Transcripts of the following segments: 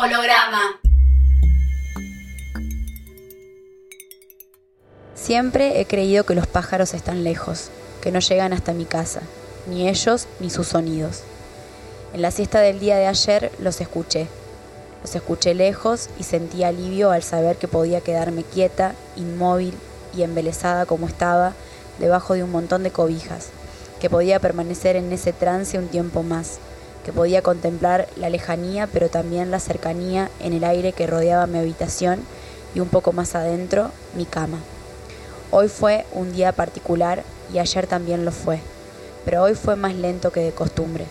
Holograma. Siempre he creído que los pájaros están lejos, que no llegan hasta mi casa, ni ellos ni sus sonidos. En la siesta del día de ayer los escuché. Los escuché lejos y sentí alivio al saber que podía quedarme quieta, inmóvil y embelesada como estaba, debajo de un montón de cobijas, que podía permanecer en ese trance un tiempo más, podía contemplar la lejanía pero también la cercanía en el aire que rodeaba mi habitación y un poco más adentro mi cama. Hoy fue un día particular y ayer también lo fue, pero hoy fue más lento que de costumbre.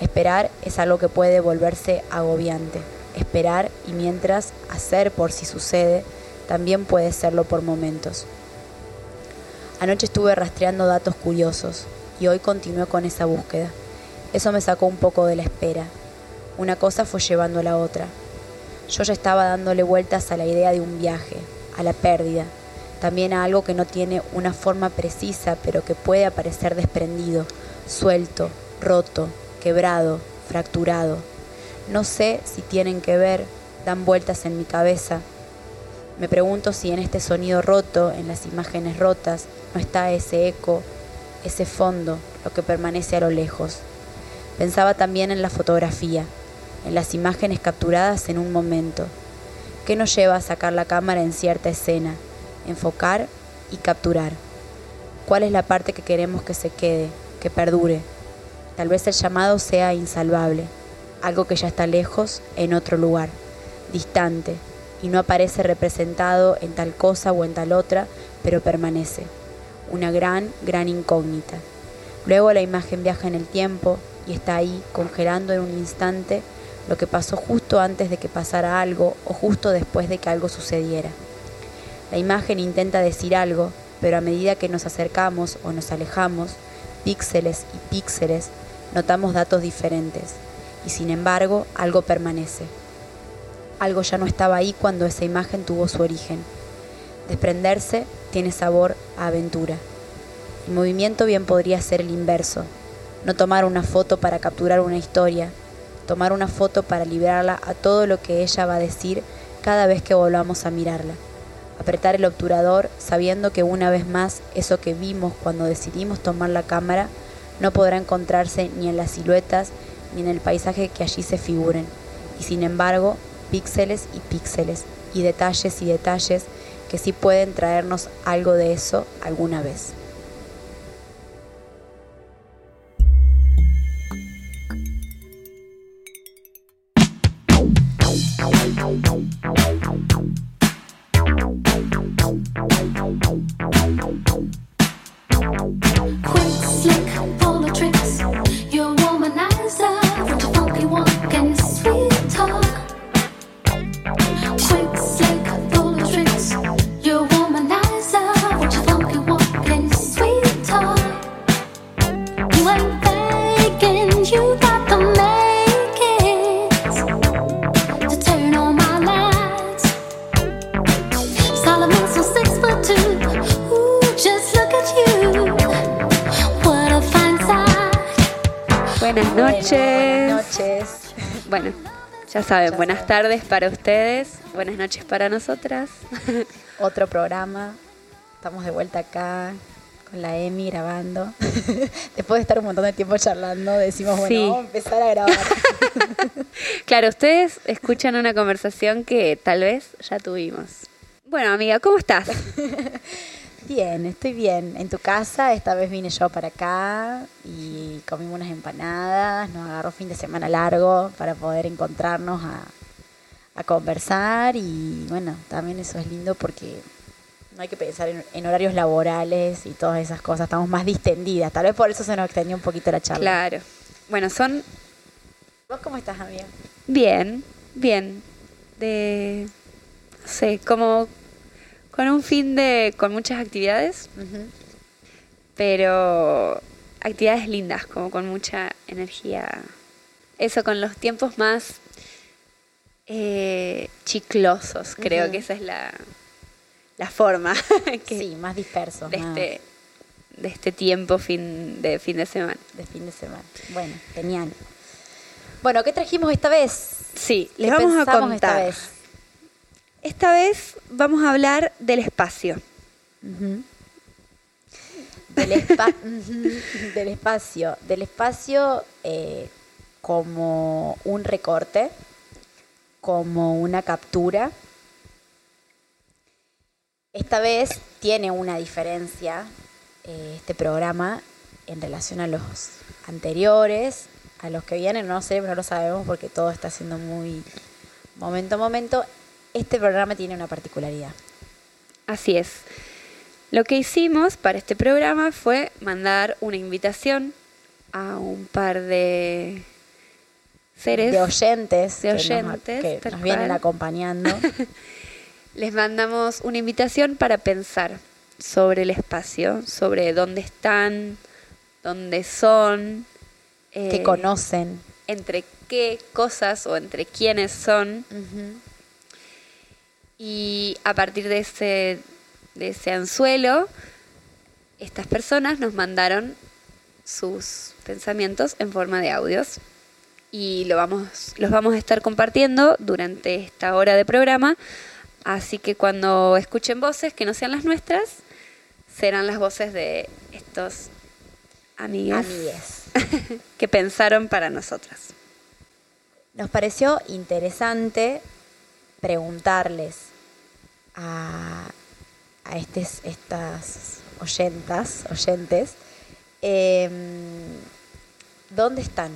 Esperar es algo que puede volverse agobiante. Esperar y mientras hacer por si sucede también puede serlo por momentos. Anoche estuve rastreando datos curiosos y hoy continué con esa búsqueda. Eso me sacó un poco de la espera. Una cosa fue llevando a la otra. Yo ya estaba dándole vueltas a la idea de un viaje, a la pérdida, también a algo que no tiene una forma precisa, pero que puede aparecer desprendido, suelto, roto, quebrado, fracturado. No sé si tienen que ver, dan vueltas en mi cabeza. Me pregunto si en este sonido roto, en las imágenes rotas, no está ese eco, ese fondo, lo que permanece a lo lejos. Pensaba también en la fotografía, en las imágenes capturadas en un momento. ¿Qué nos lleva a sacar la cámara en cierta escena, enfocar y capturar? ¿Cuál es la parte que queremos que se quede, que perdure, Tal vez el llamado sea insalvable, algo que ya está lejos en otro lugar, distante, y no aparece representado en tal cosa o en tal otra, pero permanece. Una gran, gran incógnita. Luego la imagen viaja en el tiempo y está ahí, congelando en un instante lo que pasó justo antes de que pasara algo o justo después de que algo sucediera. La imagen intenta decir algo, pero a medida que nos acercamos o nos alejamos, píxeles y píxeles notamos datos diferentes y sin embargo algo permanece. Algo ya no estaba ahí cuando esa imagen tuvo su origen. Desprenderse tiene sabor a aventura. El movimiento bien podría ser el inverso. No tomar una foto para capturar una historia, tomar una foto para librarla a todo lo que ella va a decir cada vez que volvamos a mirarla. Apretar el obturador sabiendo que una vez más eso que vimos cuando decidimos tomar la cámara no podrá encontrarse ni en las siluetas ni en el paisaje que allí se figuren, y sin embargo, píxeles y píxeles, y detalles y detalles que sí pueden traernos algo de eso alguna vez. Quick, slick, full the tricks. You're womanizer. Ya saben, buenas tardes para ustedes, buenas noches para nosotras. Otro programa, estamos de vuelta acá con la Emi grabando. Después de estar un montón de tiempo charlando, decimos, bueno, vamos a empezar a grabar. claro, ustedes escuchan una conversación que tal vez ya tuvimos. Bueno, amiga, ¿cómo estás? Bien, estoy bien. En tu casa, esta vez vine yo para acá y comimos unas empanadas, nos agarró fin de semana largo para poder encontrarnos a, conversar y bueno, también eso es lindo porque no hay que pensar en, horarios laborales y todas esas cosas, estamos más distendidas, tal vez por eso se nos extendió un poquito la charla. Claro. Bueno, son... ¿Vos cómo estás, amiga? Bien, bien. De... No sé, como con un fin de, con muchas actividades, pero actividades lindas, como con mucha energía. Eso, con los tiempos más eh, chiclosos, creo que esa es la, la forma. sí, más dispersos. De, Este, de este tiempo fin de fin de semana. De fin de semana. Bueno, genial. Bueno, ¿qué trajimos esta vez? Sí, les vamos a contar. Esta vez? Esta vez vamos a hablar del espacio. del, del, espacio. Del espacio eh, como un recorte, como una captura. Esta vez tiene una diferencia eh, este programa en relación a los anteriores, a los que vienen, no sé, no lo sabemos porque todo está siendo muy momento a momento. Este programa tiene una particularidad. Así es. Lo que hicimos para este programa fue mandar una invitación a un par de seres. De oyentes. De oyentes. Que nos, vienen acompañando. Les mandamos una invitación para pensar sobre el espacio, sobre dónde están, dónde son. que eh, conocen. Entre qué cosas o entre quiénes son. Y a partir de ese de ese anzuelo, estas personas nos mandaron sus pensamientos en forma de audios y lo vamos, los vamos a estar compartiendo durante esta hora de programa. Así que cuando escuchen voces que no sean las nuestras, serán las voces de estos amigos que pensaron para nosotras. Nos pareció interesante preguntarles a a estes, estas oyentas, oyentes, em, ¿dónde están?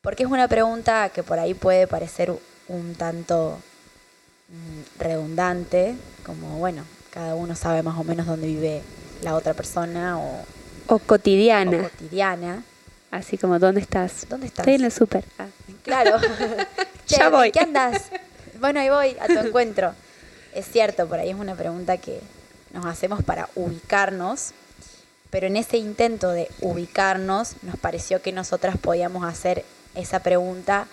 Porque es una pregunta que por ahí puede parecer un tanto mm, redundante, como bueno, cada uno sabe más o menos dónde vive la otra persona o, o cotidiana. cotidiana. Así como, ¿dónde estás? ¿Dónde estás? Estoy en el súper. Ah. Claro. ya voy. ¿Qué andas? Bueno, ahí voy a tu encuentro. Es cierto, por ahí es una pregunta que nos hacemos para ubicarnos, pero en ese intento de ubicarnos nos pareció que nosotras podíamos hacer esa pregunta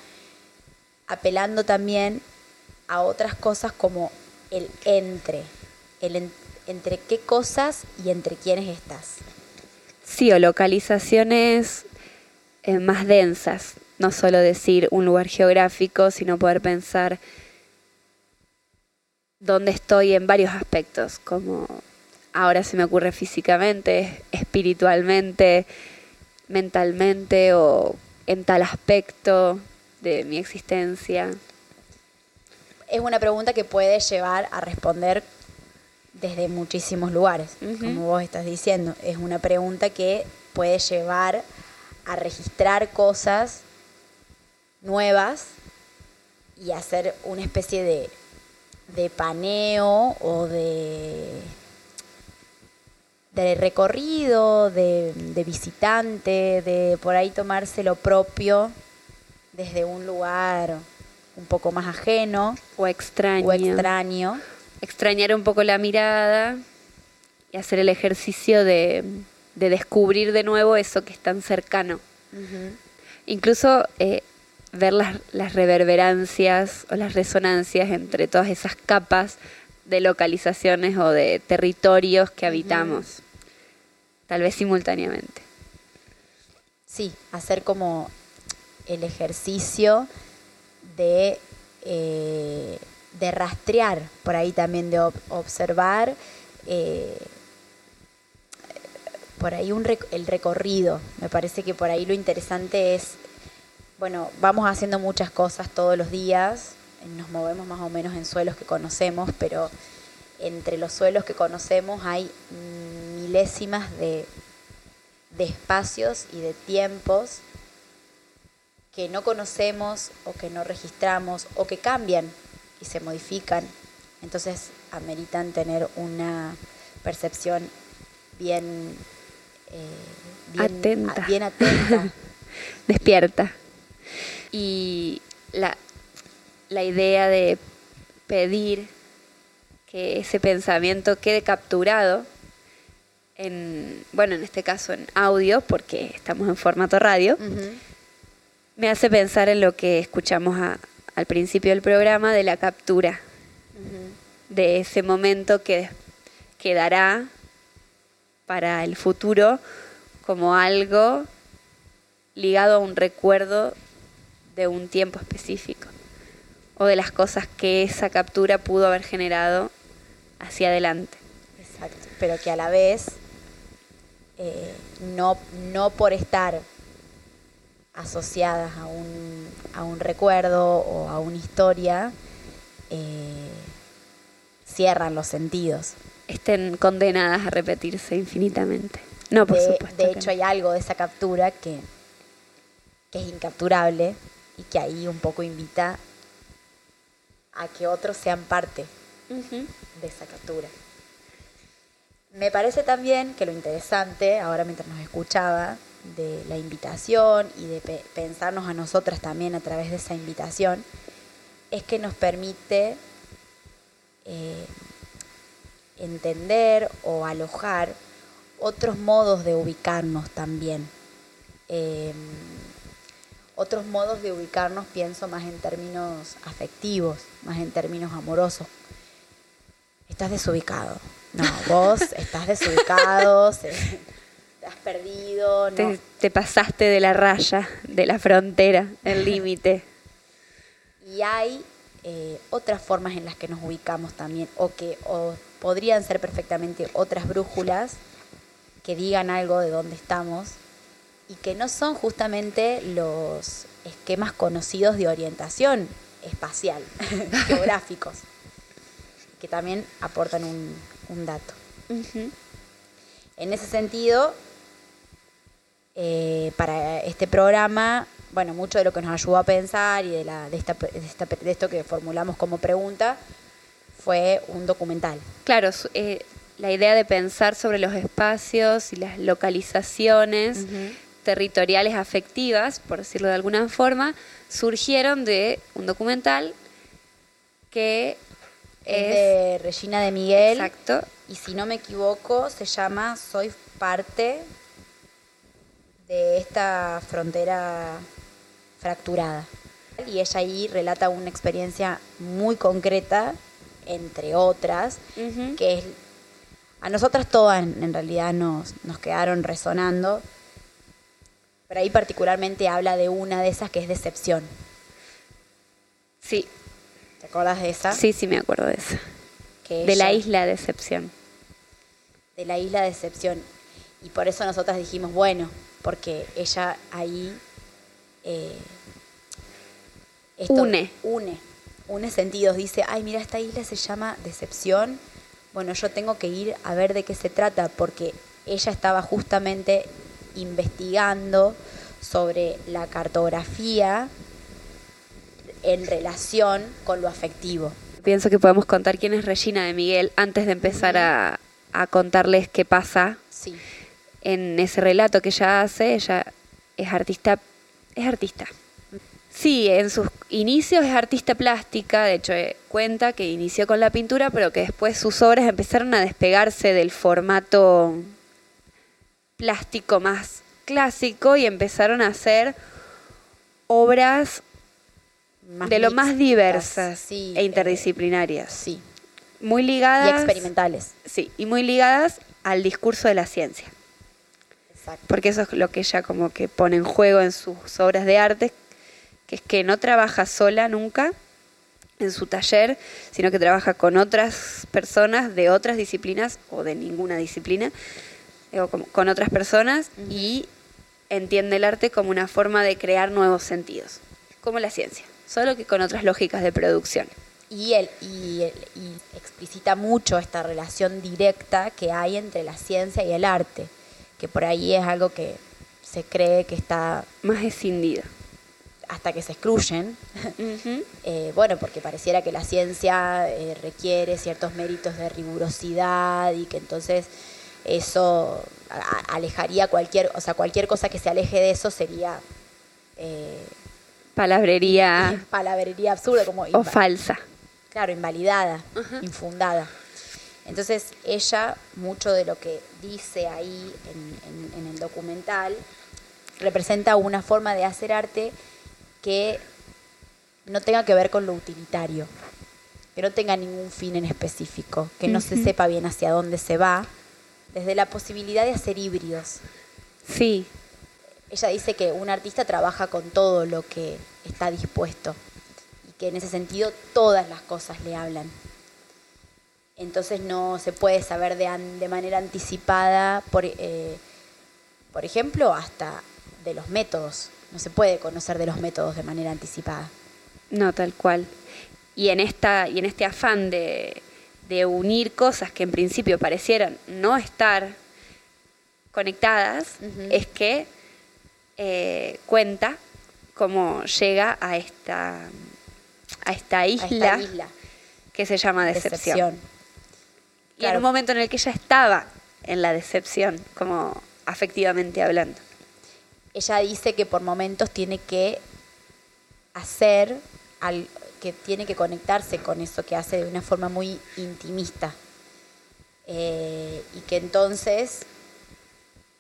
apelando también a otras cosas como el entre, el entre qué cosas y entre quiénes estás. Sí, o localizaciones eh, más densas, no solo decir un lugar geográfico, sino poder pensar donde estoy en varios aspectos, como ahora se me ocurre físicamente, espiritualmente, mentalmente o en tal aspecto de mi existencia. Es una pregunta que puede llevar a responder desde muchísimos lugares, como vos estás diciendo. Es una pregunta que puede llevar a registrar cosas nuevas y hacer una especie de de paneo o de, de recorrido, de, visitante, de por ahí tomarse lo propio desde un lugar un poco más ajeno o extraño. O extraño. Extrañar un poco la mirada y hacer el ejercicio de, descubrir de nuevo eso que es tan cercano. Incluso eh, ver las, las reverberancias o las resonancias entre todas esas capas de localizaciones o de territorios que habitamos, tal vez simultáneamente. Sí, hacer como el ejercicio de, eh, de rastrear, por ahí también de observar, eh, por ahí un el recorrido. Me parece que por ahí lo interesante es bueno, vamos haciendo muchas cosas todos los días, nos movemos más o menos en suelos que conocemos, pero entre los suelos que conocemos hay milésimas de, espacios y de tiempos que no conocemos o que no registramos o que cambian y se modifican. Entonces ameritan tener una percepción bien, eh, atenta. bien atenta. Despierta y la, la idea de pedir que ese pensamiento quede capturado en, bueno, en este caso en audio, porque estamos en formato radio, me hace pensar en lo que escuchamos al principio del programa de la captura, de ese momento que quedará para el futuro como algo ligado a un recuerdo de un tiempo específico o de las cosas que esa captura pudo haber generado hacia adelante. Exacto, pero que a la vez eh, no, no por estar asociadas a un, a un recuerdo o a una historia, eh, cierran los sentidos. Estén condenadas a repetirse infinitamente. No, por de, supuesto. De hecho, no. hay algo de esa captura que, que es incapturable y que ahí un poco invita a que otros sean parte de esa captura. Me parece también que lo interesante, ahora mientras nos escuchaba, de la invitación y de pe- pensarnos a nosotras también a través de esa invitación, es que nos permite eh, entender o alojar otros modos de ubicarnos también. Eh, otros modos de ubicarnos pienso más en términos afectivos, más en términos amorosos. Estás desubicado. No, vos estás desubicado, se- te has perdido. No. Te, te pasaste de la raya, de la frontera, el límite. Y hay eh, otras formas en las que nos ubicamos también, o que o podrían ser perfectamente otras brújulas que digan algo de dónde estamos y que no son justamente los esquemas conocidos de orientación espacial, geográficos, que también aportan un, un dato. En ese sentido, eh, para este programa, bueno, mucho de lo que nos ayudó a pensar y de, la, de, esta, de, esta- de esto que formulamos como pregunta fue un documental. Claro, eh, la idea de pensar sobre los espacios y las localizaciones territoriales afectivas, por decirlo de alguna forma, surgieron de un documental que Es es, de Regina de Miguel. Exacto, y si no me equivoco se llama Soy parte de esta frontera fracturada. Y ella ahí relata una experiencia muy concreta, entre otras, que es, a nosotras todas en, en realidad nos, nos quedaron resonando, pero ahí particularmente habla de una de esas que es decepción. sí, ¿Te acuerdas de esa? sí, sí me acuerdo de. Que De la isla de excepción. de la isla de excepción. Y por eso nosotras dijimos, bueno, porque ella ahí eh, esto Une. Une. Une sentidos. Dice, ay, mira, esta isla se llama Decepción. Bueno, yo tengo que ir a ver de qué se trata, porque ella estaba justamente investigando sobre la cartografía en relación con lo afectivo. Pienso que podemos contar quién es Regina de Miguel antes de empezar a, a contarles qué pasa Sí. en ese relato que ella hace. Ella es artista, es artista. Sí, en sus inicios es artista plástica, de hecho eh, cuenta que inició con la pintura, pero que después sus obras empezaron a despegarse del formato plástico más clásico y empezaron a hacer obras Más de lo más diversas sí, e eh, interdisciplinarias. sí. Muy Y ligadas. experimentales. Sí, y muy ligadas al discurso de la ciencia. Exacto. Porque eso es lo que ella como que pone en juego en sus obras de arte, que es que no trabaja sola nunca en su taller, sino que trabaja con otras personas de otras disciplinas o de ninguna disciplina, con otras personas y entiende el arte como una forma de crear nuevos sentidos, como la ciencia, solo que con otras lógicas de producción. Y, él, y, explicita mucho esta relación directa que hay entre la ciencia y el arte, que por ahí es algo que se cree que está Más escindido. hasta que se excluyen. Eh, bueno, porque pareciera que la ciencia eh, requiere ciertos méritos de rigurosidad y que entonces eso alejaría cualquier, o sea, cualquier cosa que se aleje de eso sería eh, Palabrería palabrería absurda, como o falsa. claro, invalidada, infundada. Entonces ella, mucho de lo que dice ahí en, en- en el documental, representa una forma de hacer arte que no tenga que ver con lo utilitario, que no tenga ningún fin en específico, que no se sepa bien hacia dónde se va, desde la posibilidad de hacer híbridos. Sí, ella dice que un artista trabaja con todo lo que está dispuesto y que en ese sentido todas las cosas le hablan. Entonces no se puede saber de, de manera anticipada, por, eh, por ejemplo, hasta de los métodos. No se puede conocer de los métodos de manera anticipada. No, tal cual. Y en, esta, y en este afán de, de unir cosas que en principio parecieran no estar conectadas, es que eh, cuenta cómo llega a esta, a esta, isla, que se llama decepción. Y en un momento en el que ella estaba en la decepción, como afectivamente hablando. Ella dice que por momentos tiene que hacer al, que tiene que conectarse con eso que hace de una forma muy intimista. Eh, y que entonces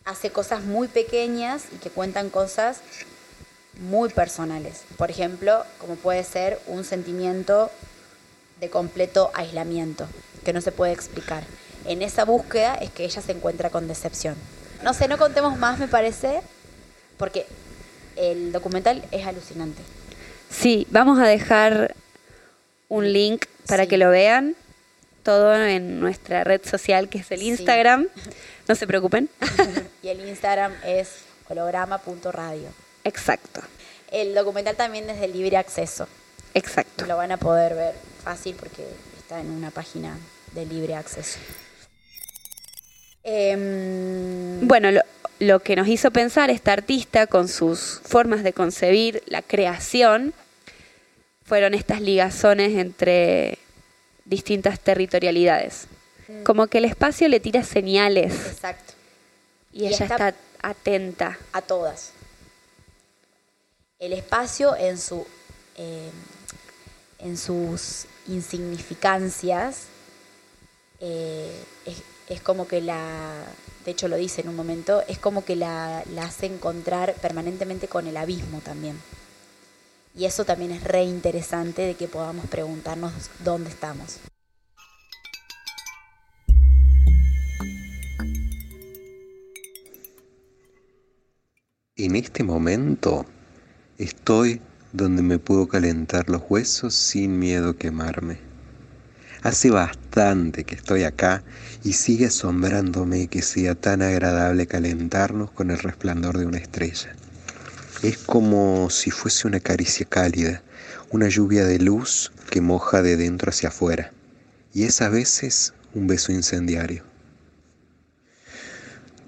hace cosas muy pequeñas y que cuentan cosas muy personales. Por ejemplo, como puede ser un sentimiento de completo aislamiento, que no se puede explicar. En esa búsqueda es que ella se encuentra con decepción. No sé, no contemos más, me parece, porque el documental es alucinante. Sí, vamos a dejar un link para que lo vean, todo en nuestra red social que es el Instagram. No se preocupen. y el Instagram es holograma.radio. Exacto. El documental también es de libre acceso. Exacto. Lo van a poder ver fácil porque está en una página de libre acceso. Em, bueno, lo, lo que nos hizo pensar esta artista con sus formas de concebir la creación fueron estas ligazones entre distintas territorialidades. Mm. Como que el espacio le tira señales. Exacto. Y, ella está, atenta. A todas. El espacio en, su, eh, en sus insignificancias eh, es como que la, de hecho lo dice en un momento, es como que la, hace encontrar permanentemente con el abismo también. Y eso también es re interesante de que podamos preguntarnos dónde estamos. En este momento estoy donde me puedo calentar los huesos sin miedo a quemarme. Hace bastante que estoy acá y sigue asombrándome que sea tan agradable calentarnos con el resplandor de una estrella. Es como si fuese una caricia cálida, una lluvia de luz que moja de dentro hacia afuera, y es a veces un beso incendiario.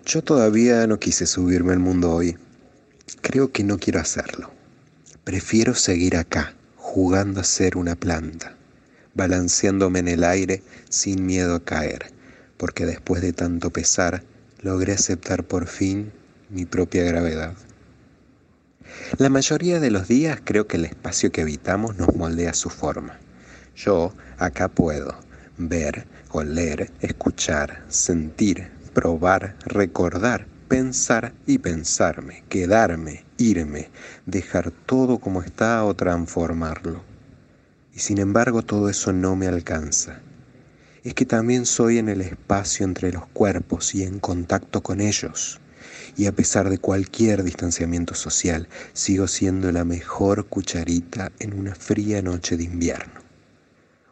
Yo todavía no quise subirme al mundo hoy. Creo que no quiero hacerlo. Prefiero seguir acá, jugando a ser una planta balanceándome en el aire sin miedo a caer, porque después de tanto pesar, logré aceptar por fin mi propia gravedad. La mayoría de los días creo que el espacio que habitamos nos moldea su forma. Yo acá puedo ver, oler, escuchar, sentir, probar, recordar, pensar y pensarme, quedarme, irme, dejar todo como está o transformarlo. Sin embargo todo eso no me alcanza. Es que también soy en el espacio entre los cuerpos y en contacto con ellos. Y a pesar de cualquier distanciamiento social, sigo siendo la mejor cucharita en una fría noche de invierno.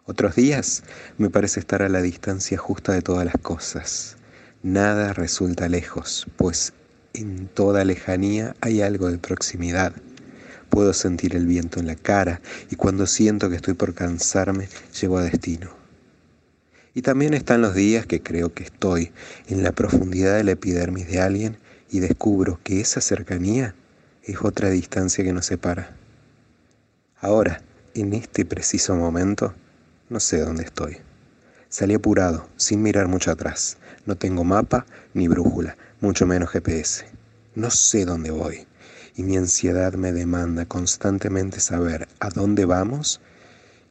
Otros días me parece estar a la distancia justa de todas las cosas. Nada resulta lejos, pues en toda lejanía hay algo de proximidad. Puedo sentir el viento en la cara y cuando siento que estoy por cansarme, llego a destino. Y también están los días que creo que estoy en la profundidad de la epidermis de alguien y descubro que esa cercanía es otra distancia que nos separa. Ahora, en este preciso momento, no sé dónde estoy. Salí apurado, sin mirar mucho atrás. No tengo mapa ni brújula, mucho menos GPS. No sé dónde voy y mi ansiedad me demanda constantemente saber a dónde vamos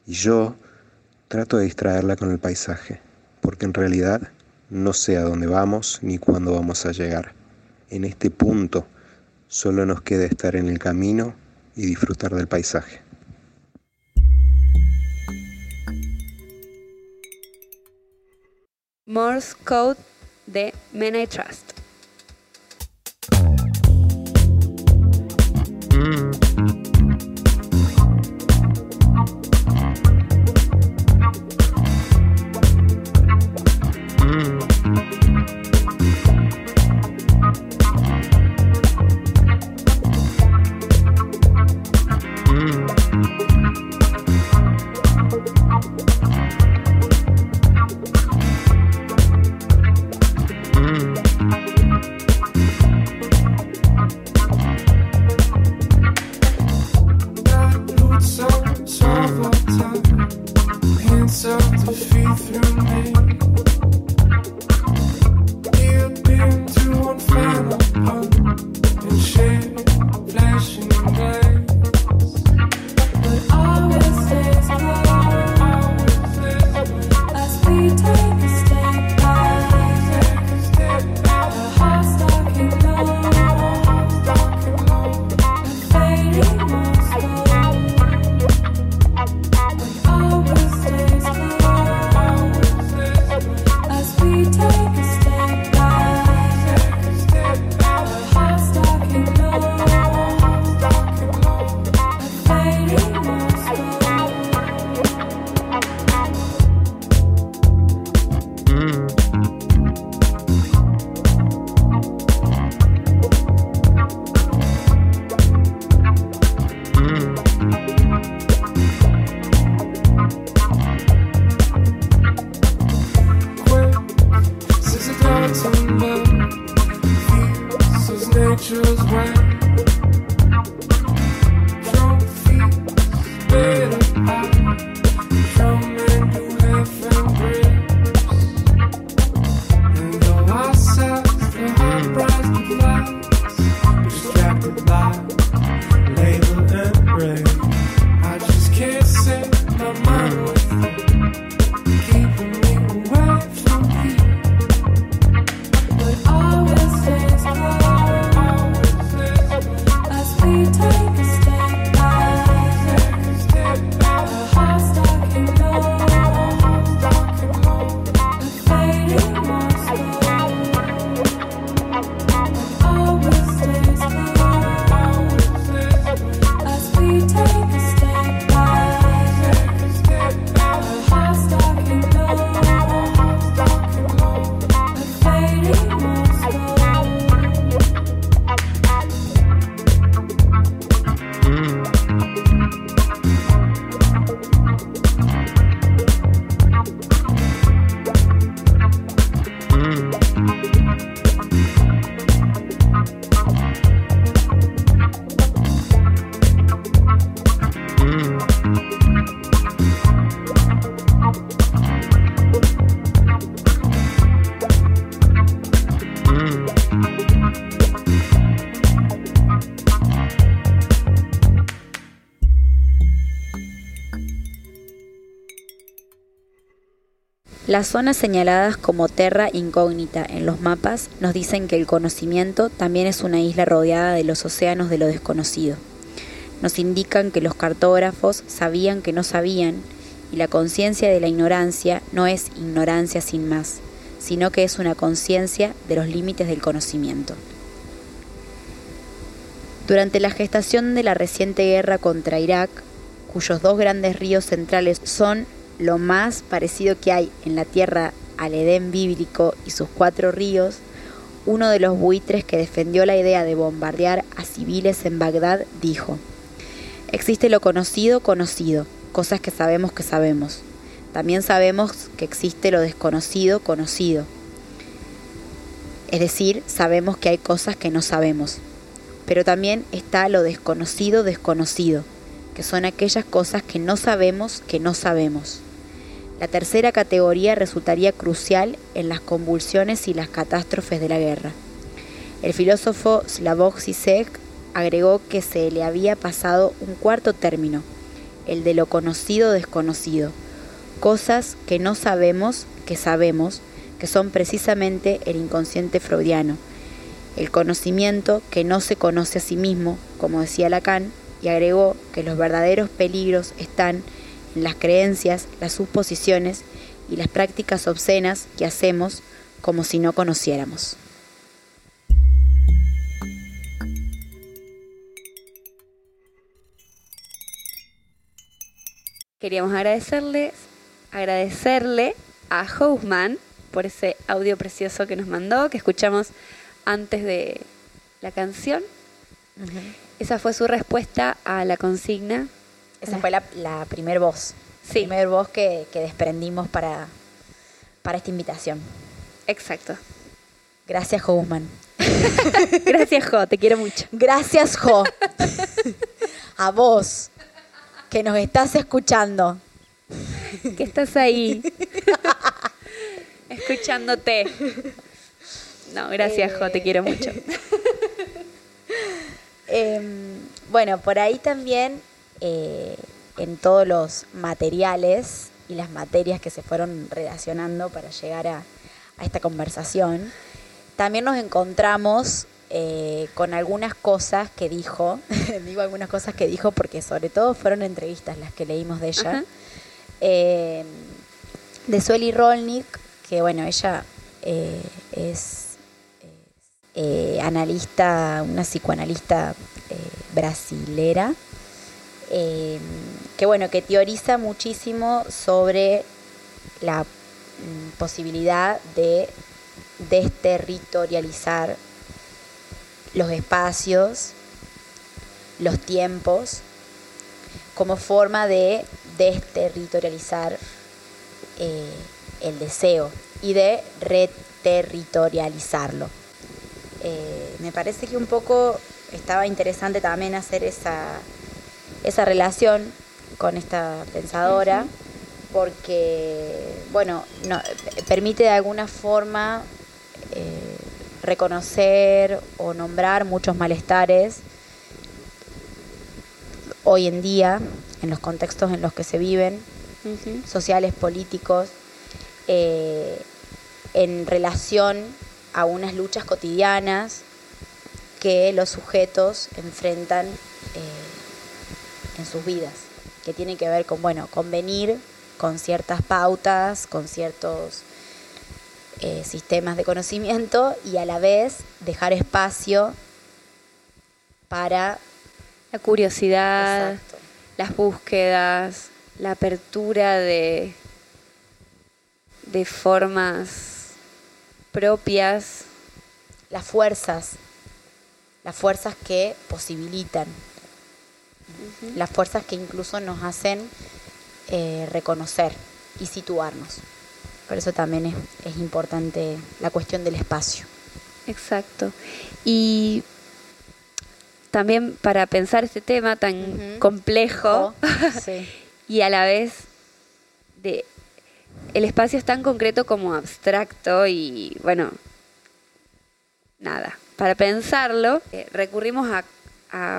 y yo trato de distraerla con el paisaje, porque en realidad no sé a dónde vamos ni cuándo vamos a llegar. En este punto solo nos queda estar en el camino y disfrutar del paisaje. Morse Code de Men I Trust. Las zonas señaladas como terra incógnita en los mapas nos dicen que el conocimiento también es una isla rodeada de los océanos de lo desconocido. Nos indican que los cartógrafos sabían que no sabían y la conciencia de la ignorancia no es ignorancia sin más, sino que es una conciencia de los límites del conocimiento. Durante la gestación de la reciente guerra contra Irak, cuyos dos grandes ríos centrales son lo más parecido que hay en la tierra al Edén bíblico y sus cuatro ríos, uno de los buitres que defendió la idea de bombardear a civiles en Bagdad dijo, existe lo conocido conocido, cosas que sabemos que sabemos. También sabemos que existe lo desconocido conocido. Es decir, sabemos que hay cosas que no sabemos. Pero también está lo desconocido desconocido, que son aquellas cosas que no sabemos que no sabemos. La tercera categoría resultaría crucial en las convulsiones y las catástrofes de la guerra. El filósofo Slavoj Zizek agregó que se le había pasado un cuarto término, el de lo conocido desconocido, cosas que no sabemos que sabemos, que son precisamente el inconsciente freudiano, el conocimiento que no se conoce a sí mismo, como decía Lacan, y agregó que los verdaderos peligros están las creencias, las suposiciones y las prácticas obscenas que hacemos como si no conociéramos. Queríamos agradecerle, agradecerle a Housman por ese audio precioso que nos mandó, que escuchamos antes de la canción. Esa fue su respuesta a la consigna esa fue la, la primer voz. Sí. La primer voz que, desprendimos para, para esta invitación. Exacto. Gracias, Jo Gracias, Jo, te quiero mucho. Gracias, Jo. A vos. que nos estás escuchando. Que estás ahí. Escuchándote. No, gracias, Jo, te quiero mucho. Em, bueno, por ahí también eh, en todos los materiales y las materias que se fueron relacionando para llegar a, a esta conversación, también nos encontramos eh, con algunas cosas que dijo, digo algunas cosas que dijo porque sobre todo fueron entrevistas las que leímos de ella, eh, de Sueli Rolnik, que bueno, ella eh, es analista, una psicoanalista brasilera, que bueno, que teoriza muchísimo sobre la mm, posibilidad de desterritorializar los espacios, los tiempos, como forma de desterritorializar eh, el deseo y de reterritorializarlo. Eh, me parece que un poco estaba interesante también hacer esa, esa relación con esta pensadora, porque, bueno, no, permite de alguna forma eh, reconocer o nombrar muchos malestares hoy en día, en los contextos en los que se viven, sociales, políticos, eh, en relación a unas luchas cotidianas que los sujetos enfrentan eh, en sus vidas, que tienen que ver con, bueno, convenir con ciertas pautas, con ciertos eh, sistemas de conocimiento y a la vez dejar espacio para la curiosidad, las búsquedas, la apertura de, de formas propias. Las fuerzas, las fuerzas que posibilitan, las fuerzas que incluso nos hacen eh, reconocer y situarnos. Por eso también es, importante la cuestión del espacio. Exacto. Y también para pensar este tema tan complejo y a la vez de el espacio es tan concreto como abstracto y bueno nada para pensarlo eh, recurrimos a,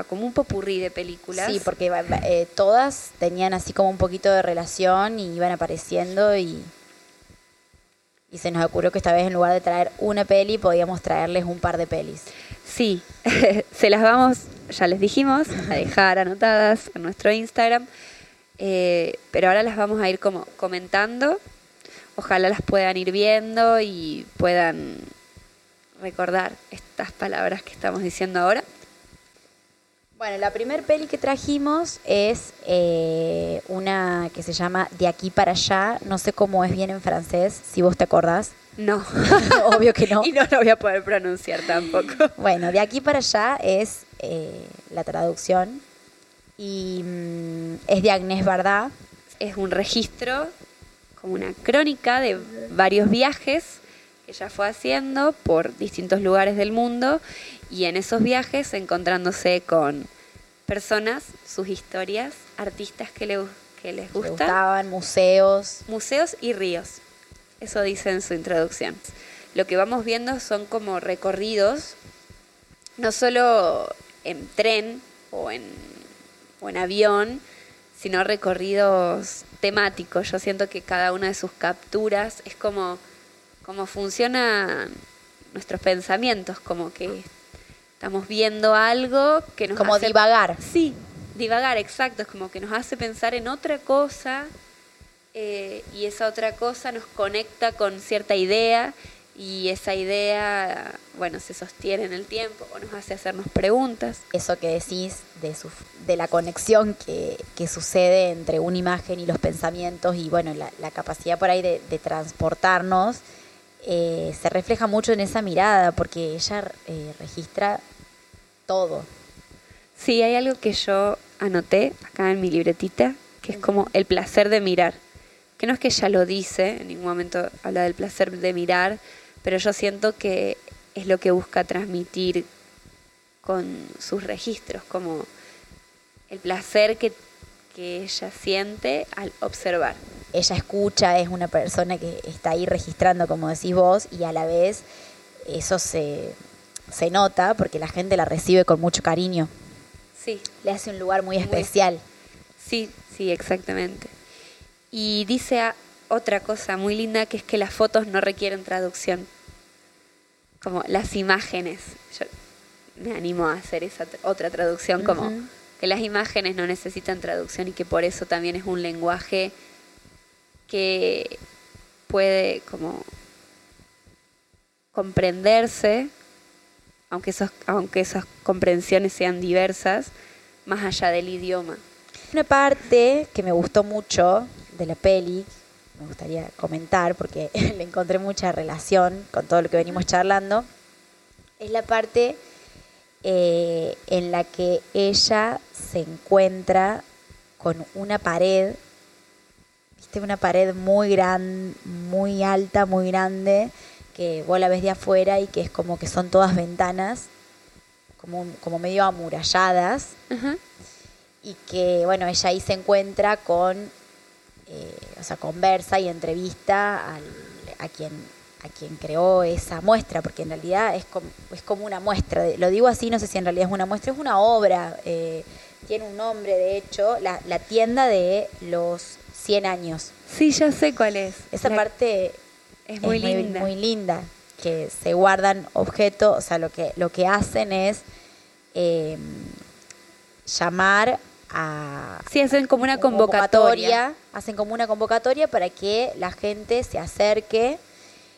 como un popurrí de películas sí porque eh, todas tenían así como un poquito de relación y iban apareciendo y y se nos ocurrió que esta vez en lugar de traer una peli, podíamos traerles un par de pelis. Sí, se las vamos, ya les dijimos, a dejar anotadas en nuestro Instagram, eh, pero ahora las vamos a ir como comentando. Ojalá las puedan ir viendo y puedan recordar estas palabras que estamos diciendo ahora. Bueno, la primer peli que trajimos es eh, una que se llama De aquí para allá. No sé cómo es bien en francés, si vos te acordás. No. Obvio que no. y no lo voy a poder pronunciar tampoco. bueno, De aquí para allá es eh, la traducción. Y mm, es de Agnès Varda. Es un registro, como una crónica de varios viajes que ella fue haciendo por distintos lugares del mundo y en esos viajes encontrándose con personas, sus historias, artistas que, le, que les gustan. gustaban, museos. Museos y ríos. Eso dice en su introducción. Lo que vamos viendo son como recorridos, no solo en tren o en, o en avión, sino recorridos temáticos. Yo siento que cada una de sus capturas es como, como funcionan nuestros pensamientos, como que estamos viendo algo que nos como divagar. Sí divagar exacto es como que nos hace pensar en otra cosa eh, y esa otra cosa nos conecta con cierta idea y esa idea bueno se sostiene en el tiempo o nos hace hacernos preguntas. Eso que decís de su, de la conexión que, que, sucede entre una imagen y los pensamientos y bueno la, capacidad por ahí de, transportarnos eh, se refleja mucho en esa mirada porque ella eh, registra todo. Sí, hay algo que yo anoté acá en mi libretita, que es como el placer de mirar. Que no es que ella lo dice, en ningún momento habla del placer de mirar, pero yo siento que es lo que busca transmitir con sus registros, como el placer que, que ella siente al observar. Ella escucha, es una persona que está ahí registrando, como decís vos, y a la vez eso se, se nota porque la gente la recibe con mucho cariño. Sí. Le hace un lugar muy especial. Sí, sí, exactamente. Y dice otra cosa muy linda que es que las fotos no requieren traducción. Como las imágenes. Yo me animo a hacer esa otra traducción como que las imágenes no necesitan traducción y que por eso también es un lenguaje que puede como comprenderse, aunque, aunque esas comprensiones sean diversas, más allá del idioma. Una parte que me gustó mucho de la peli, me gustaría comentar porque le encontré mucha relación con todo lo que venimos charlando, es la parte eh, en la que ella se encuentra con una pared, viste, una pared muy grande, muy alta, muy grande, que vos la ves de afuera y que es como que son todas ventanas, como, como medio amuralladas, y que, bueno, ella ahí se encuentra con, eh, o sea, conversa y entrevista al, a quien a quien creó esa muestra, porque en realidad es como, es como una muestra. Lo digo así, no sé si en realidad es una muestra, es una obra. Eh, tiene un nombre, de hecho, la, la, tienda de los 100 años. Sí, ya sé cuál es. Esa parte es muy linda. Muy, linda, que se guardan objetos, o sea, lo que, lo que hacen es eh, llamar a... Sí, hacen como una convocatoria. Hacen como una convocatoria para que la gente se acerque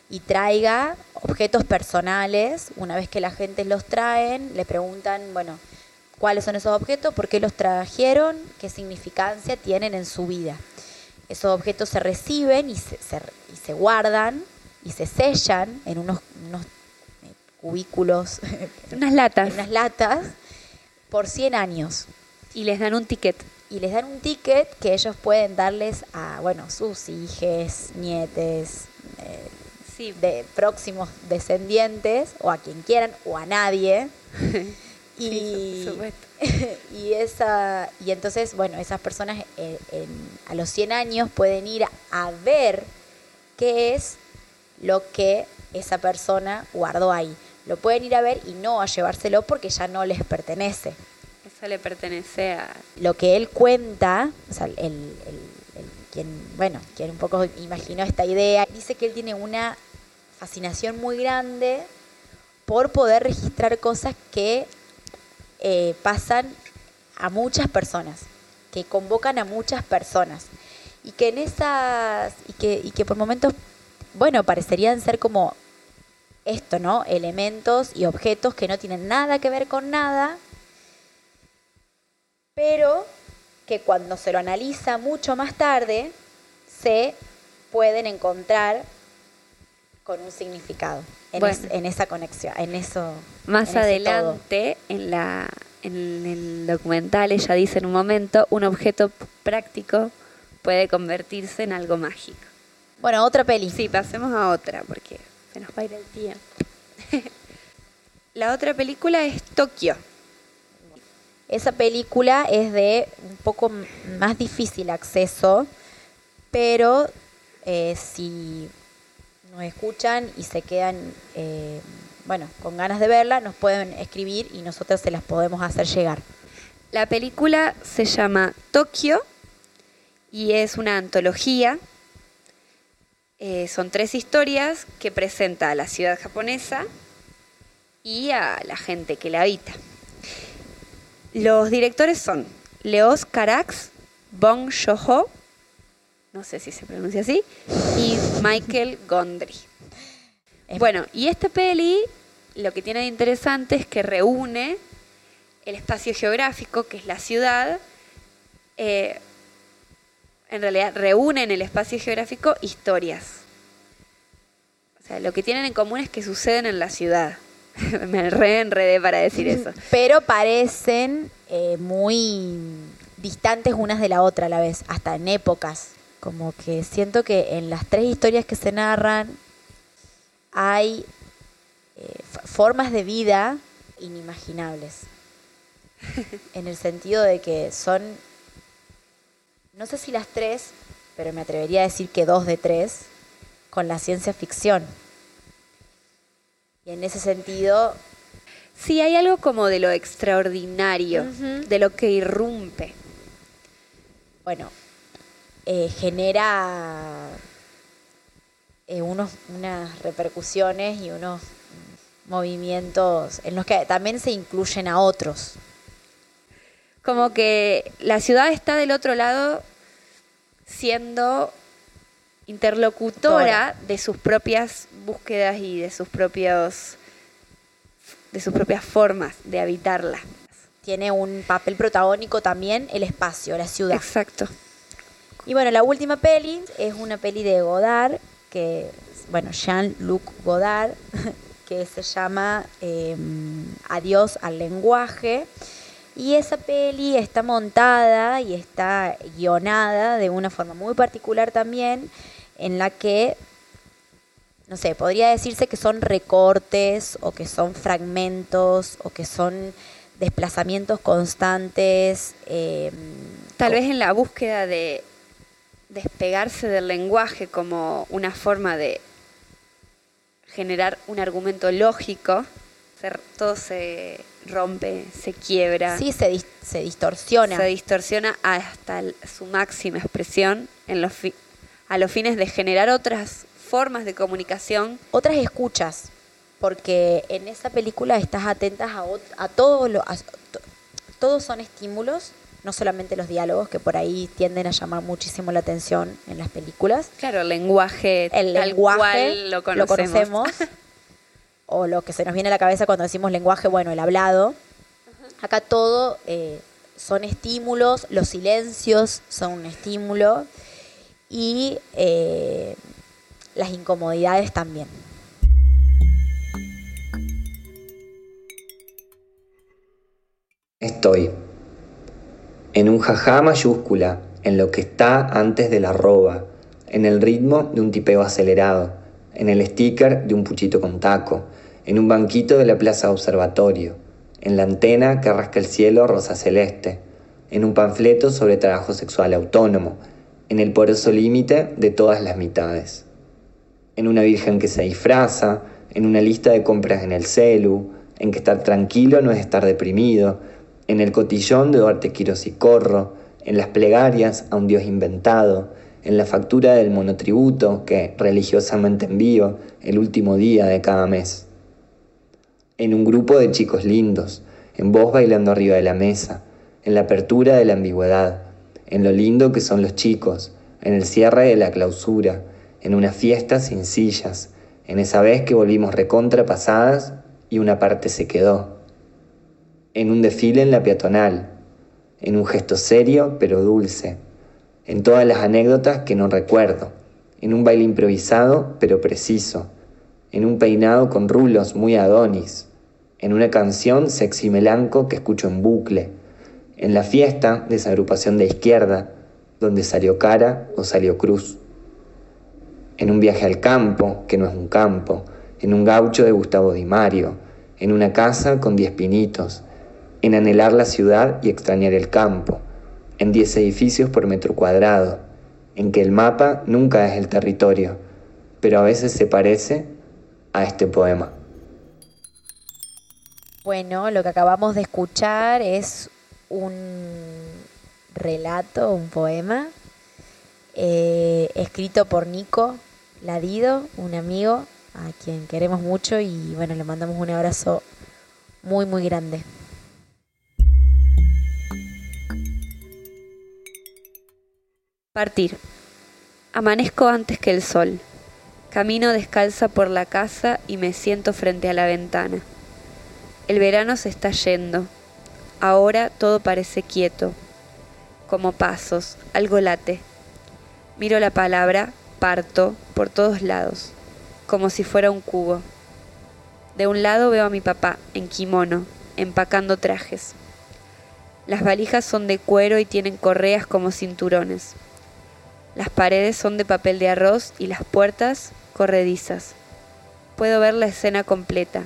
y traiga objetos personales. Una vez que la gente los traen, le preguntan, bueno, cuáles son esos objetos, por qué los trajeron, qué significancia tienen en su vida. Esos objetos se reciben y se, y se guardan y se sellan en unos, unos eh, cubículos, unas latas. unas latas, por 100 años. Y les dan un ticket. Y les dan un ticket que ellos pueden darles a, bueno, sus hijos, nietes, eh, de próximos descendientes, o a quien quieran, o a nadie. y, y, esa, y entonces, bueno, esas personas eh, a los 100 años pueden ir a ver qué es lo que esa persona guardó ahí. Lo pueden ir a ver y no a llevárselo porque ya no les pertenece. Eso le pertenece a... Lo que él cuenta, o sea, el, quien, bueno, quien un poco imaginó esta idea, dice que él tiene una fascinación muy grande por poder registrar cosas que eh, pasan a muchas personas, que convocan a muchas personas y que en esas y que, y que por momentos bueno parecerían ser como esto, ¿no? Elementos y objetos que no tienen nada que ver con nada, pero que cuando se lo analiza mucho más tarde se pueden encontrar con un significado en, esa conexión, en eso. Más adelante, en, la, en el documental, ella dice en un momento, un objeto práctico puede convertirse en algo mágico. Bueno, otra peli. Sí, pasemos a otra, porque se nos va a ir el tiempo. la otra película es Tokio. Esa película es de un poco más difícil acceso, pero eh, si nos escuchan y se quedan, eh, bueno, con ganas de verla, nos pueden escribir y nosotros se las podemos hacer llegar. La película se llama Tokio y es una antología. Eh, son tres historias que presenta a la ciudad japonesa y a la gente que la habita. Los directores son Leos Carax, Bong Joon-ho, no sé si se pronuncia así, y Michael Gondry. Bueno, y esta peli lo que tiene de interesante es que reúne el espacio geográfico, que es la ciudad, eh, en realidad reúne en el espacio geográfico historias. O sea, lo que tienen en común es que suceden en la ciudad. Me reenredé para decir eso. Pero parecen eh, muy distantes unas de la otra a la vez, hasta en épocas. Como que siento que en las tres historias que se narran hay eh, formas de vida inimaginables. en el sentido de que son no sé si las tres, pero me atrevería a decir que dos de tres, con la ciencia ficción. Y en ese sentido... Sí, hay algo como de lo extraordinario, de lo que irrumpe. Bueno, eh, genera eh, unos, unas repercusiones y unos movimientos en los que también se incluyen a otros. Como que la ciudad está del otro lado siendo interlocutora de sus propias búsquedas y de sus propios de sus propias formas de habitarla. Tiene un papel protagónico también el espacio, la ciudad. Exacto. Y bueno, la última peli es una peli de Godard, que, bueno, Jean-Luc Godard, que se llama em, Adiós al lenguaje. Y esa peli está montada y está guionada de una forma muy particular también, en la que, no sé, podría decirse que son recortes o que son fragmentos o que son desplazamientos constantes. Em, Tal vez en la búsqueda de despegarse del lenguaje como una forma de generar un argumento lógico, todo se rompe, se quiebra. Sí, se, se distorsiona. Se distorsiona hasta su máxima expresión en los a los fines de generar otras formas de comunicación. Otras escuchas, porque en esa película estás atentas a, a todos los... todos son estímulos no solamente los diálogos que por ahí tienden a llamar muchísimo la atención en las películas. Claro, el lenguaje, el lenguaje lo conocemos. o lo que se nos viene a la cabeza cuando decimos lenguaje, bueno, el hablado. Acá todo eh, son estímulos, los silencios son un estímulo y eh, las incomodidades también. Estoy en un jajá mayúscula, en lo que está antes de la arroba, en el ritmo de un tipeo acelerado, en el sticker de un puchito con taco, en un banquito de la plaza observatorio, en la antena que rasca el cielo rosa celeste, en un panfleto sobre trabajo sexual autónomo, en el poroso límite de todas las mitades, en una virgen que se disfraza, en una lista de compras en el celu, en que estar tranquilo no es estar deprimido, en el cotillón de Duarte Quiros y Corro, en las plegarias a un Dios inventado, en la factura del monotributo que religiosamente envío el último día de cada mes. En un grupo de chicos lindos, en voz bailando arriba de la mesa, en la apertura de la ambigüedad, en lo lindo que son los chicos, en el cierre de la clausura, en una fiesta sin sillas, en esa vez que volvimos recontra pasadas y una parte se quedó en un desfile en la peatonal, en un gesto serio pero dulce, en todas las anécdotas que no recuerdo, en un baile improvisado pero preciso, en un peinado con rulos muy adonis, en una canción sexy melanco que escucho en bucle, en la fiesta de esa agrupación de izquierda, donde salió cara o salió cruz, en un viaje al campo, que no es un campo, en un gaucho de Gustavo Di Mario, en una casa con diez pinitos, en anhelar la ciudad y extrañar el campo, en 10 edificios por metro cuadrado, en que el mapa nunca es el territorio, pero a veces se parece a este poema. Bueno, lo que acabamos de escuchar es un relato, un poema, eh, escrito por Nico Ladido, un amigo a quien queremos mucho y bueno, le mandamos un abrazo muy, muy grande. Partir. Amanezco antes que el sol. Camino descalza por la casa y me siento frente a la ventana. El verano se está yendo. Ahora todo parece quieto, como pasos, algo late. Miro la palabra parto por todos lados, como si fuera un cubo. De un lado veo a mi papá, en kimono, empacando trajes. Las valijas son de cuero y tienen correas como cinturones. Las paredes son de papel de arroz y las puertas corredizas. Puedo ver la escena completa.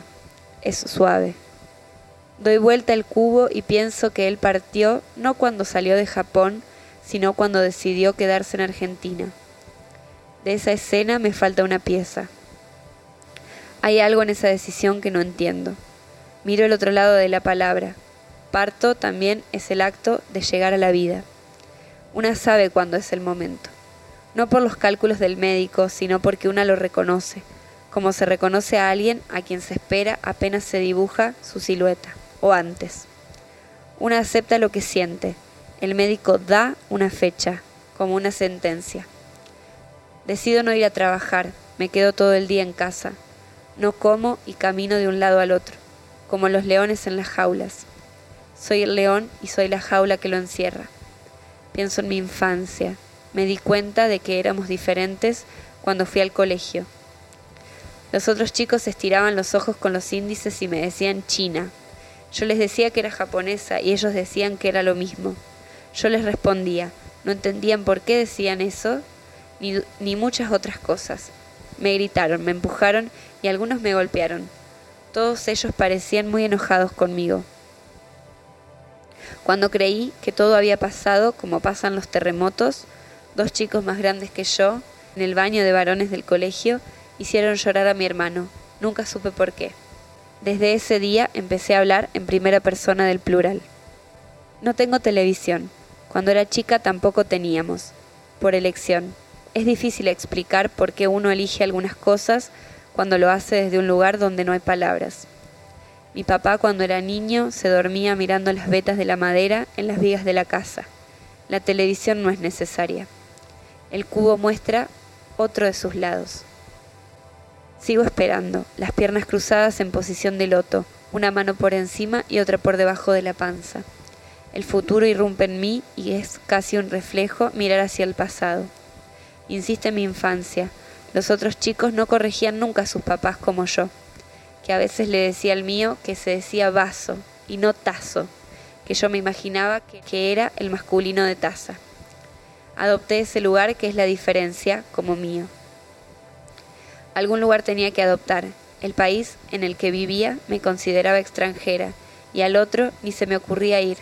Es suave. Doy vuelta el cubo y pienso que él partió no cuando salió de Japón, sino cuando decidió quedarse en Argentina. De esa escena me falta una pieza. Hay algo en esa decisión que no entiendo. Miro el otro lado de la palabra. Parto también es el acto de llegar a la vida. Una sabe cuándo es el momento. No por los cálculos del médico, sino porque una lo reconoce, como se reconoce a alguien a quien se espera apenas se dibuja su silueta, o antes. Una acepta lo que siente. El médico da una fecha, como una sentencia. Decido no ir a trabajar, me quedo todo el día en casa. No como y camino de un lado al otro, como los leones en las jaulas. Soy el león y soy la jaula que lo encierra. Pienso en mi infancia. Me di cuenta de que éramos diferentes cuando fui al colegio. Los otros chicos estiraban los ojos con los índices y me decían China, yo les decía que era japonesa y ellos decían que era lo mismo. Yo les respondía, no entendían por qué decían eso, ni, ni muchas otras cosas. Me gritaron, me empujaron y algunos me golpearon. Todos ellos parecían muy enojados conmigo. Cuando creí que todo había pasado como pasan los terremotos, dos chicos más grandes que yo, en el baño de varones del colegio, hicieron llorar a mi hermano. Nunca supe por qué. Desde ese día empecé a hablar en primera persona del plural. No tengo televisión. Cuando era chica tampoco teníamos. Por elección. Es difícil explicar por qué uno elige algunas cosas cuando lo hace desde un lugar donde no hay palabras. Mi papá cuando era niño se dormía mirando las vetas de la madera en las vigas de la casa. La televisión no es necesaria. El cubo muestra otro de sus lados. Sigo esperando, las piernas cruzadas en posición de loto, una mano por encima y otra por debajo de la panza. El futuro irrumpe en mí y es casi un reflejo mirar hacia el pasado. Insiste mi infancia. Los otros chicos no corregían nunca a sus papás como yo, que a veces le decía al mío que se decía vaso y no tazo, que yo me imaginaba que, que era el masculino de taza. Adopté ese lugar que es la diferencia como mío. Algún lugar tenía que adoptar. El país en el que vivía me consideraba extranjera y al otro ni se me ocurría ir.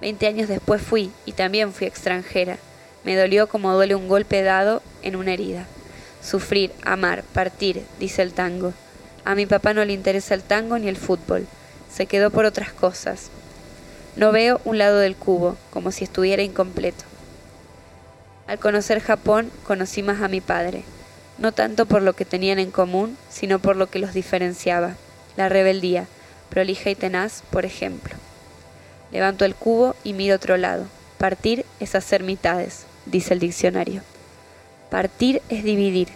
Veinte años después fui y también fui extranjera. Me dolió como duele un golpe dado en una herida. Sufrir, amar, partir, dice el tango. A mi papá no le interesa el tango ni el fútbol. Se quedó por otras cosas. No veo un lado del cubo, como si estuviera incompleto. Al conocer Japón, conocí más a mi padre no tanto por lo que tenían en común, sino por lo que los diferenciaba, la rebeldía, prolija y tenaz, por ejemplo. Levanto el cubo y miro otro lado. Partir es hacer mitades, dice el diccionario. Partir es dividir.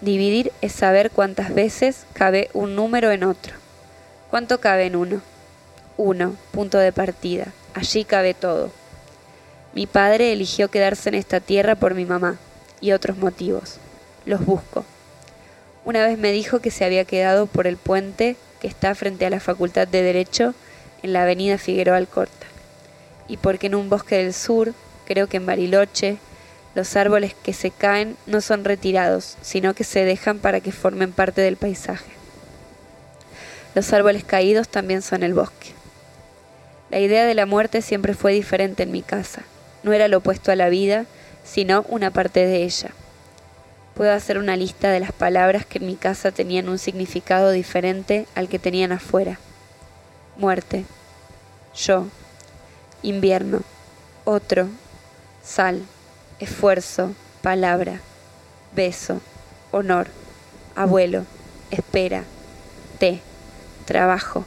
Dividir es saber cuántas veces cabe un número en otro. ¿Cuánto cabe en uno? Uno, punto de partida. Allí cabe todo. Mi padre eligió quedarse en esta tierra por mi mamá y otros motivos los busco. Una vez me dijo que se había quedado por el puente que está frente a la Facultad de Derecho en la avenida Figueroa Alcorta. Y porque en un bosque del sur, creo que en Bariloche, los árboles que se caen no son retirados, sino que se dejan para que formen parte del paisaje. Los árboles caídos también son el bosque. La idea de la muerte siempre fue diferente en mi casa. No era lo opuesto a la vida, sino una parte de ella. Puedo hacer una lista de las palabras que en mi casa tenían un significado diferente al que tenían afuera. Muerte, yo, invierno, otro, sal, esfuerzo, palabra, beso, honor, abuelo, espera, té, trabajo,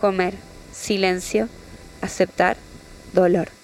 comer, silencio, aceptar, dolor.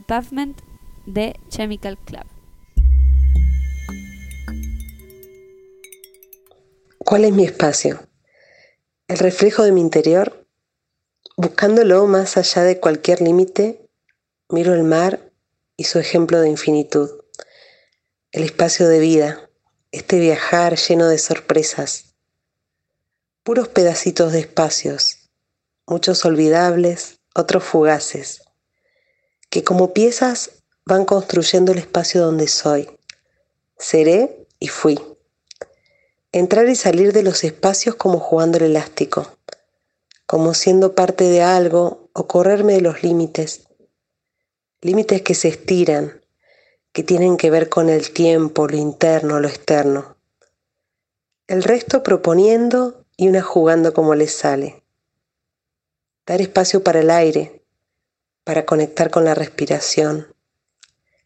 Pavement de Chemical Club. ¿Cuál es mi espacio? El reflejo de mi interior. Buscándolo más allá de cualquier límite, miro el mar y su ejemplo de infinitud. El espacio de vida, este viajar lleno de sorpresas. Puros pedacitos de espacios, muchos olvidables, otros fugaces, que como piezas van construyendo el espacio donde soy. Seré y fui. Entrar y salir de los espacios como jugando el elástico, como siendo parte de algo o correrme de los límites. Límites que se estiran, que tienen que ver con el tiempo, lo interno, lo externo. El resto proponiendo y una jugando como les sale. Dar espacio para el aire, para conectar con la respiración,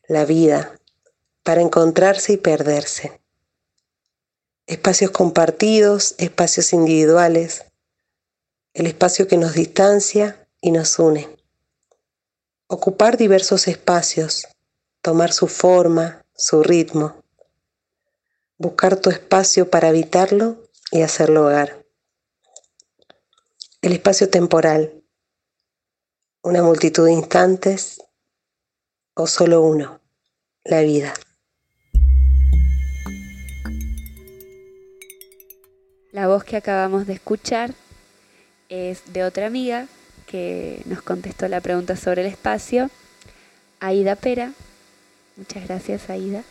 la vida, para encontrarse y perderse espacios compartidos, espacios individuales, el espacio que nos distancia y nos une. Ocupar diversos espacios, tomar su forma, su ritmo. Buscar tu espacio para habitarlo y hacerlo hogar. El espacio temporal, una multitud de instantes o solo uno, la vida. La voz que acabamos de escuchar es de otra amiga que nos contestó la pregunta sobre el espacio, Aida Pera. Muchas gracias, Aida.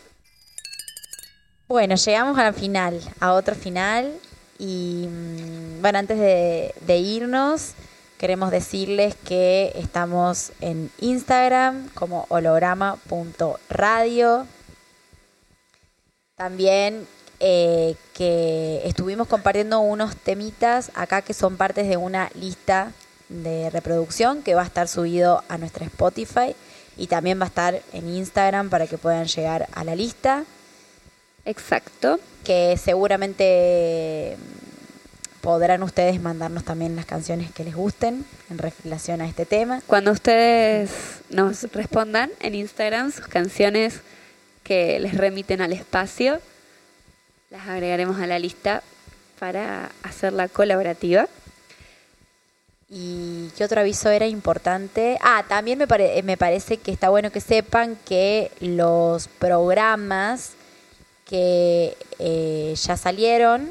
Bueno, llegamos al final, a otro final. Y mm, bueno, antes de, de irnos, queremos decirles que estamos en Instagram como holograma.radio. También eh, que estuvimos compartiendo unos temitas acá que son partes de una lista de reproducción que va a estar subido a nuestra Spotify y también va a estar en Instagram para que puedan llegar a la lista. Exacto. Que seguramente podrán ustedes mandarnos también las canciones que les gusten en relación a este tema. Cuando ustedes nos respondan en Instagram sus canciones que les remiten al espacio, las agregaremos a la lista para hacerla colaborativa. ¿Y qué otro aviso era importante? Ah, también me, me parece que está bueno que sepan que los programas que eh, ya salieron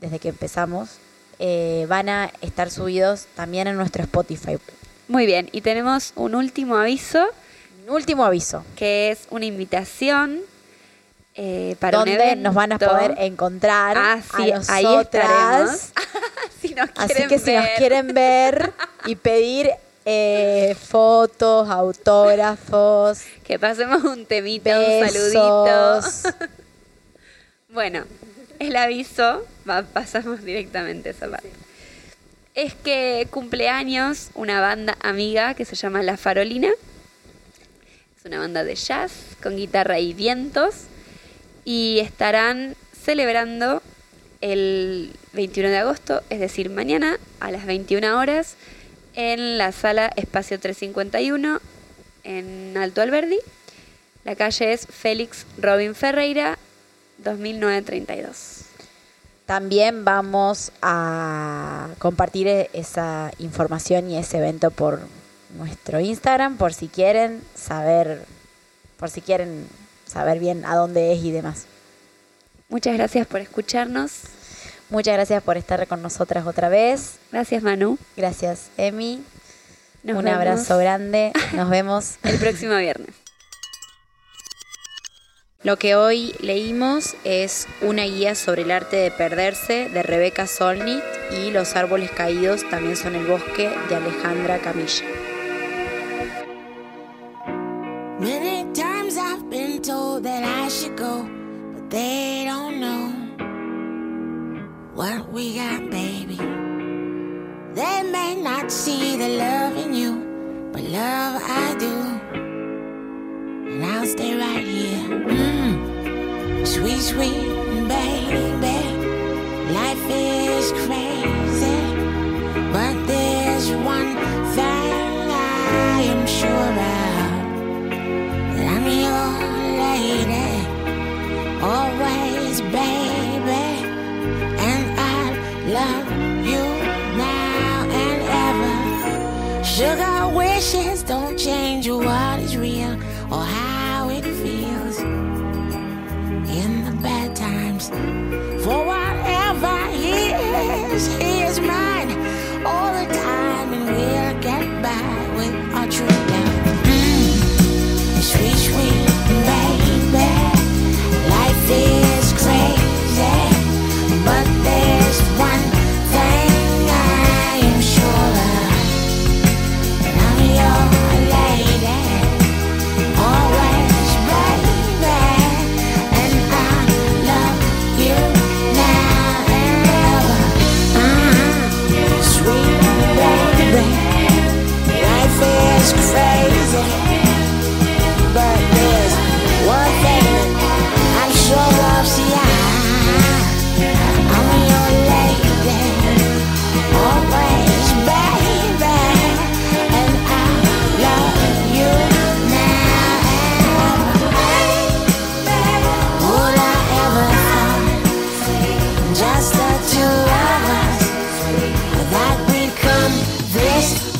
desde que empezamos eh, van a estar subidos también en nuestro Spotify. Muy bien, y tenemos un último aviso. Un último aviso. Que es una invitación eh, para donde nos van a poder encontrar ah, a nosotras. Así que si nos quieren ver y pedir eh, fotos, autógrafos, que pasemos un temita, un saludito. bueno, el aviso, pasamos directamente a esa parte. Es que cumpleaños una banda amiga que se llama La Farolina. Es una banda de jazz con guitarra y vientos y estarán celebrando el 21 de agosto, es decir, mañana a las 21 horas en la sala Espacio 351 en Alto Alberdi. La calle es Félix Robin Ferreira, 2932. También vamos a compartir esa información y ese evento por nuestro Instagram por si quieren saber, por si quieren saber bien a dónde es y demás. Muchas gracias por escucharnos. Muchas gracias por estar con nosotras otra vez. Gracias Manu. Gracias Emi. Un abrazo grande. Nos vemos el próximo viernes. Lo que hoy leímos es una guía sobre el arte de perderse de Rebeca Solnit y Los árboles caídos también son el bosque de Alejandra Camilla. we got, baby. They may not see the love in you, but love I do. I'll stay right here. Mm. Sweet, sweet Yes.